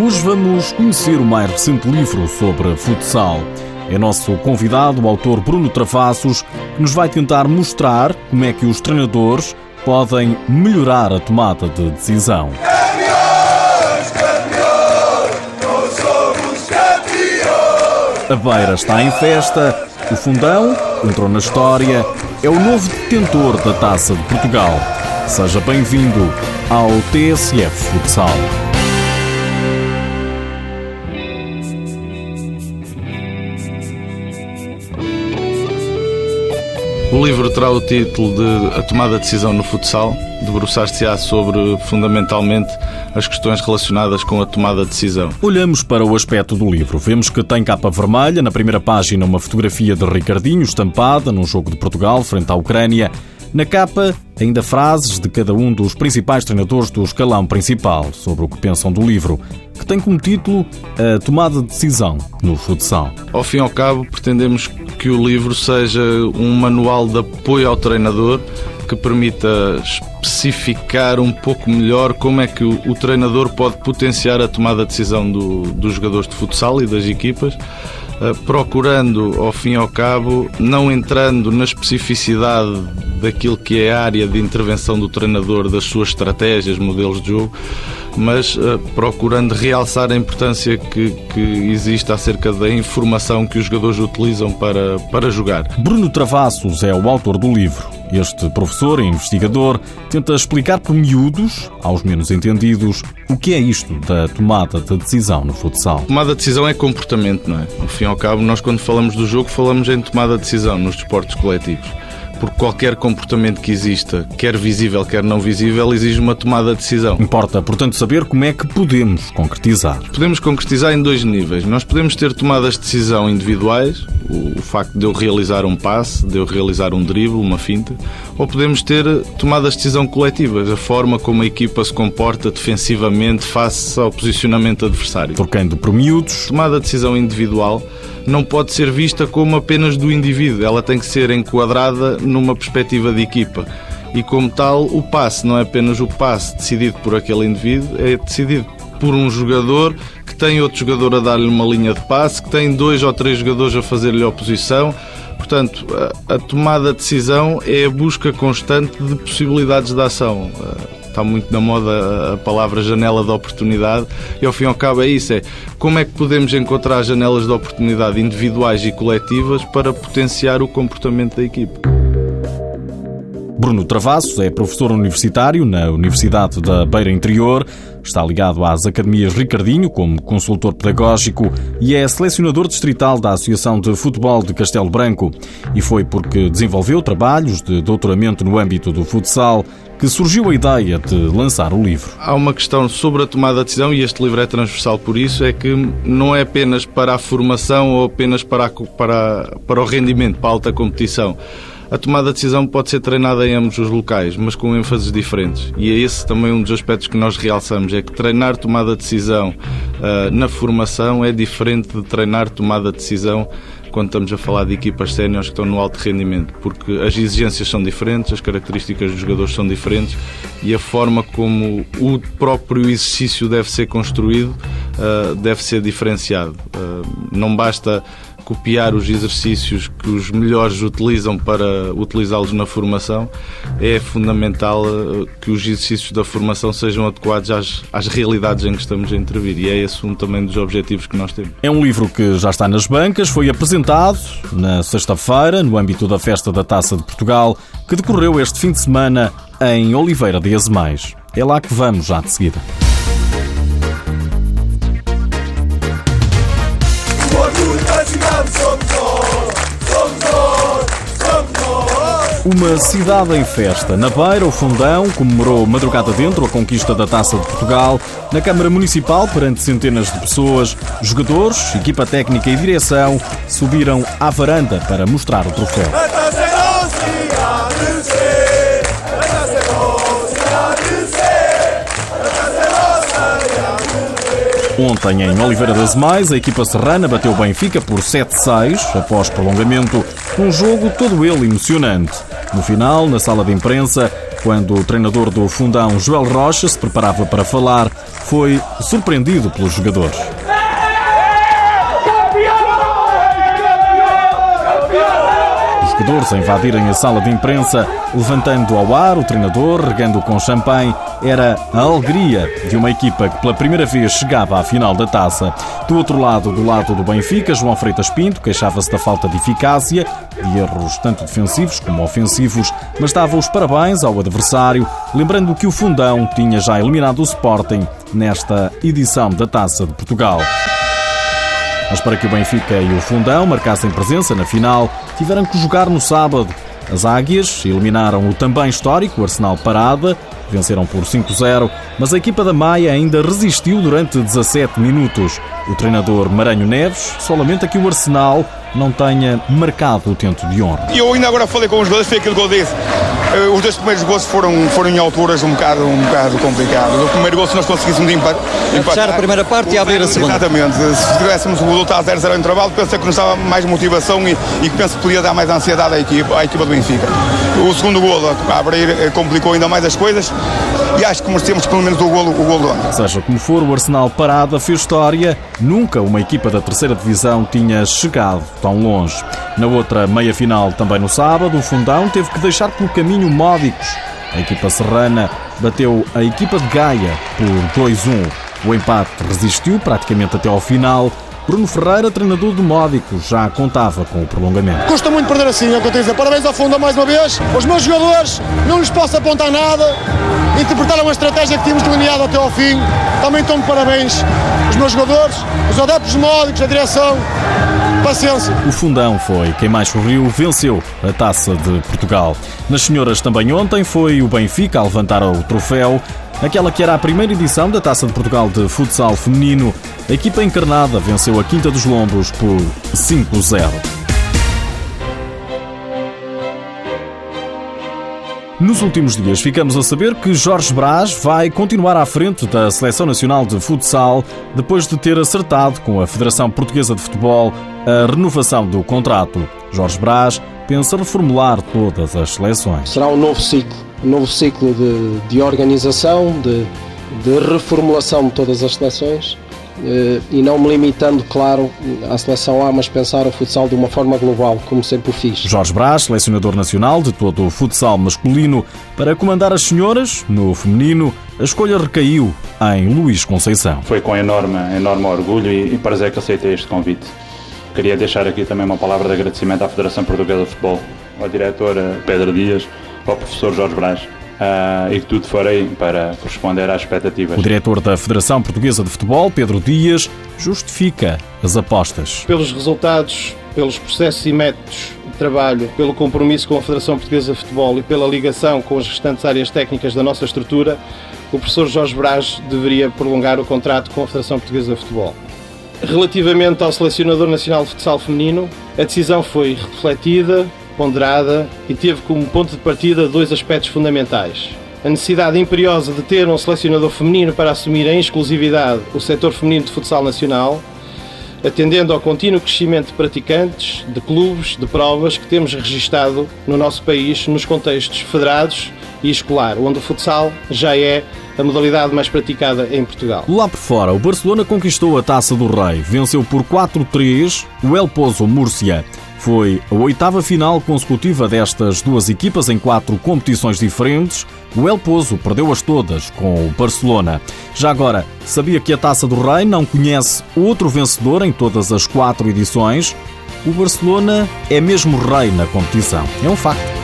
Hoje vamos conhecer o mais recente livro sobre futsal. É nosso convidado, o autor Bruno Travassos, que nos vai tentar mostrar como é que os treinadores podem melhorar a tomada de decisão. A Beira está em festa, o Fundão entrou na história, é o novo detentor da Taça de Portugal. Seja bem-vindo ao TSF Futsal. O livro terá o título de A Tomada de Decisão no Futsal, debruçar-se-á sobre, fundamentalmente, as questões relacionadas com a tomada de decisão. Olhamos para o aspecto do livro. Vemos que tem capa vermelha, na primeira página uma fotografia de Ricardinho estampada num jogo de Portugal frente à Ucrânia. Na capa, ainda frases de cada um dos principais treinadores do escalão principal sobre o que pensam do livro, que tem como título A Tomada de Decisão no Futsal. Ao fim e ao cabo, pretendemos que o livro seja um manual de apoio ao treinador que permita especificar um pouco melhor como é que o, treinador pode potenciar a tomada de decisão do, dos jogadores de futsal e das equipas procurando, ao fim e ao cabo, não entrando na especificidade daquilo que é a área de intervenção do treinador, das suas estratégias, modelos de jogo, mas uh, procurando realçar a importância que, que existe acerca da informação que os jogadores utilizam para, para jogar. Bruno Travassos é o autor do livro. Este professor e investigador tenta explicar por miúdos, aos menos entendidos, o que é isto da tomada de decisão no futsal. Tomada de decisão é comportamento, não é? Ao fim e ao cabo, nós quando falamos do jogo falamos em tomada de decisão nos desportos coletivos porque qualquer comportamento que exista, quer visível, quer não visível, exige uma tomada de decisão. Importa, portanto, saber como é que podemos concretizar. Podemos concretizar em dois níveis. Nós podemos ter tomadas de decisão individuais, o, facto de eu realizar um passe, de eu realizar um drible, uma finta, ou podemos ter tomadas de decisão coletivas, a forma como a equipa se comporta defensivamente face ao posicionamento adversário. Trocando por miúdos. Tomada de decisão individual não pode ser vista como apenas do indivíduo, ela tem que ser enquadrada numa perspectiva de equipa. E como tal, o passe não é apenas o passe decidido por aquele indivíduo, é decidido por um jogador que tem outro jogador a dar-lhe uma linha de passe, que tem dois ou três jogadores a fazer-lhe oposição. Portanto, a, tomada de decisão é a busca constante de possibilidades de ação está muito na moda a palavra janela de oportunidade e ao fim e ao cabo é isso, é como é que podemos encontrar janelas de oportunidade individuais e coletivas para potenciar o comportamento da equipe. Bruno Travassos é professor universitário na Universidade da Beira Interior, está ligado às Academias Ricardinho como consultor pedagógico e é selecionador distrital da Associação de Futebol de Castelo Branco. E foi porque desenvolveu trabalhos de doutoramento no âmbito do futsal que surgiu a ideia de lançar o livro. Há uma questão sobre a tomada de decisão, e este livro é transversal por isso, é que não é apenas para a formação ou apenas para, a, para, para o rendimento, para a alta competição. A tomada de decisão pode ser treinada em ambos os locais, mas com ênfases diferentes. E é esse também um dos aspectos que nós realçamos, é que treinar tomada de decisão uh, na formação é diferente de treinar tomada de decisão quando estamos a falar de equipas séniores que estão no alto rendimento, porque as exigências são diferentes, as características dos jogadores são diferentes e a forma como o próprio exercício deve ser construído uh, deve ser diferenciado. Uh, não basta copiar os exercícios que os melhores utilizam para utilizá-los na formação, é fundamental uh, que os exercícios da formação sejam adequados às, às realidades em que estamos a intervir. E é esse um também dos objetivos que nós temos. É um livro que já está nas bancas, foi apresentado na sexta-feira, no âmbito da Festa da Taça de Portugal, que decorreu este fim de semana em Oliveira de Azemais. É lá que vamos já de seguida. Uma cidade em festa. Na Beira, o Fundão comemorou madrugada dentro a conquista da Taça de Portugal. Na Câmara Municipal, perante centenas de pessoas, jogadores, equipa técnica e direção subiram à varanda para mostrar o troféu. Ontem, em Oliveira das Mais, a equipa serrana bateu o Benfica por 7-6, após prolongamento, um jogo todo ele emocionante. No final, na sala de imprensa, Quando o treinador do fundão, Joel Rocha, se preparava para falar, foi surpreendido pelos jogadores. jogadores a invadirem a sala de imprensa, levantando ao ar o treinador, regando com champanhe. Era a alegria de uma equipa que pela primeira vez chegava à final da taça. Do outro lado, do lado do Benfica, João Freitas Pinto queixava-se da falta de eficácia, de erros tanto defensivos como ofensivos, mas dava os parabéns ao adversário, lembrando que o Fundão tinha já eliminado o Sporting nesta edição da Taça de Portugal. Mas para que o Benfica e o Fundão marcassem presença na final, tiveram que jogar no sábado. As Águias eliminaram o também histórico Arsenal Parada, venceram por 5-0, mas a equipa da Maia ainda resistiu durante 17 minutos. O treinador Maranho Neves só lamenta que o Arsenal não tenha marcado o tento de honra. Eu ainda agora falei com os dois, foi aquilo que eu disse. Eh, os dois primeiros gols foram, foram em alturas um bocado, um bocado complicadas. O primeiro gol, se nós conseguíssemos empatar. Fechar a primeira parte e abrir a segunda. Exatamente. Se tivéssemos o resultado 0-0 em intervalo, pensei que nos dava mais motivação e, e penso que podia dar mais ansiedade à equipa, à equipa do Benfica. O segundo gol a abrir eh, complicou ainda mais as coisas e acho que merecemos pelo menos o gol, o gol de ontem. Seja como for, o Arsenal parada fez história. Nunca uma equipa da terceira divisão tinha chegado tão longe. Na outra meia-final, também no sábado, o Fundão teve que deixar pelo caminho Módicos. A equipa serrana bateu a equipa de Gaia por 2-1. O empate resistiu praticamente até ao final. Bruno Ferreira, treinador do Módico, já contava com o prolongamento. Custa muito perder assim, é o que eu tenho a dizer. Parabéns ao Fundão mais uma vez. Os meus jogadores, não lhes posso apontar nada. Interpretaram a estratégia que tínhamos delineado até ao fim. Também de parabéns os meus jogadores, os adeptos módicos, a direção. Paciência. O Fundão foi quem mais sorriu, venceu a Taça de Portugal. Nas senhoras também ontem foi o Benfica a levantar o troféu. Naquela que era a primeira edição da Taça de Portugal de futsal feminino, a equipa encarnada venceu a Quinta dos Lombos por 5-0. Nos últimos dias ficamos a saber que Jorge Brás vai continuar à frente da Seleção Nacional de Futsal depois de ter acertado com a Federação Portuguesa de Futebol a renovação do contrato. Jorge Brás pensa reformular todas as seleções. Será um novo ciclo, um novo ciclo de, de organização, de, de reformulação de todas as seleções e não me limitando, claro, à seleção A, mas pensar o futsal de uma forma global, como sempre o fiz. Jorge Brás, selecionador nacional de todo o futsal masculino, para comandar as senhoras, no feminino, a escolha recaiu em Luís Conceição. Foi com enorme, enorme orgulho e, e prazer que aceitei este convite. Queria deixar aqui também uma palavra de agradecimento à Federação Portuguesa de Futebol, ao diretor eh, Pedro Dias, ao professor Jorge Brás uh, e que tudo farei para corresponder às expectativas. O diretor da Federação Portuguesa de Futebol, Pedro Dias, justifica as apostas. Pelos resultados, pelos processos e métodos de trabalho, pelo compromisso com a Federação Portuguesa de Futebol e pela ligação com as restantes áreas técnicas da nossa estrutura, o professor Jorge Braz deveria prolongar o contrato com a Federação Portuguesa de Futebol. Relativamente ao selecionador nacional de futsal feminino, a decisão foi refletida, ponderada e teve como ponto de partida dois aspectos fundamentais. A necessidade imperiosa de ter um selecionador feminino para assumir em exclusividade o setor feminino de futsal nacional, atendendo ao contínuo crescimento de praticantes, de clubes, de provas que temos registado no nosso país nos contextos federados e escolar, onde o futsal já é a modalidade mais praticada em Portugal. Lá por fora, o Barcelona conquistou a Taça do Rei, venceu por 4-3 o El Pozo Múrcia. Foi a oitava final consecutiva destas duas equipas em quatro competições diferentes. O El Pozo perdeu-as todas com o Barcelona. Já agora, sabia que a Taça do Rei não conhece outro vencedor em todas as quatro edições? O Barcelona é mesmo rei na competição. É um facto.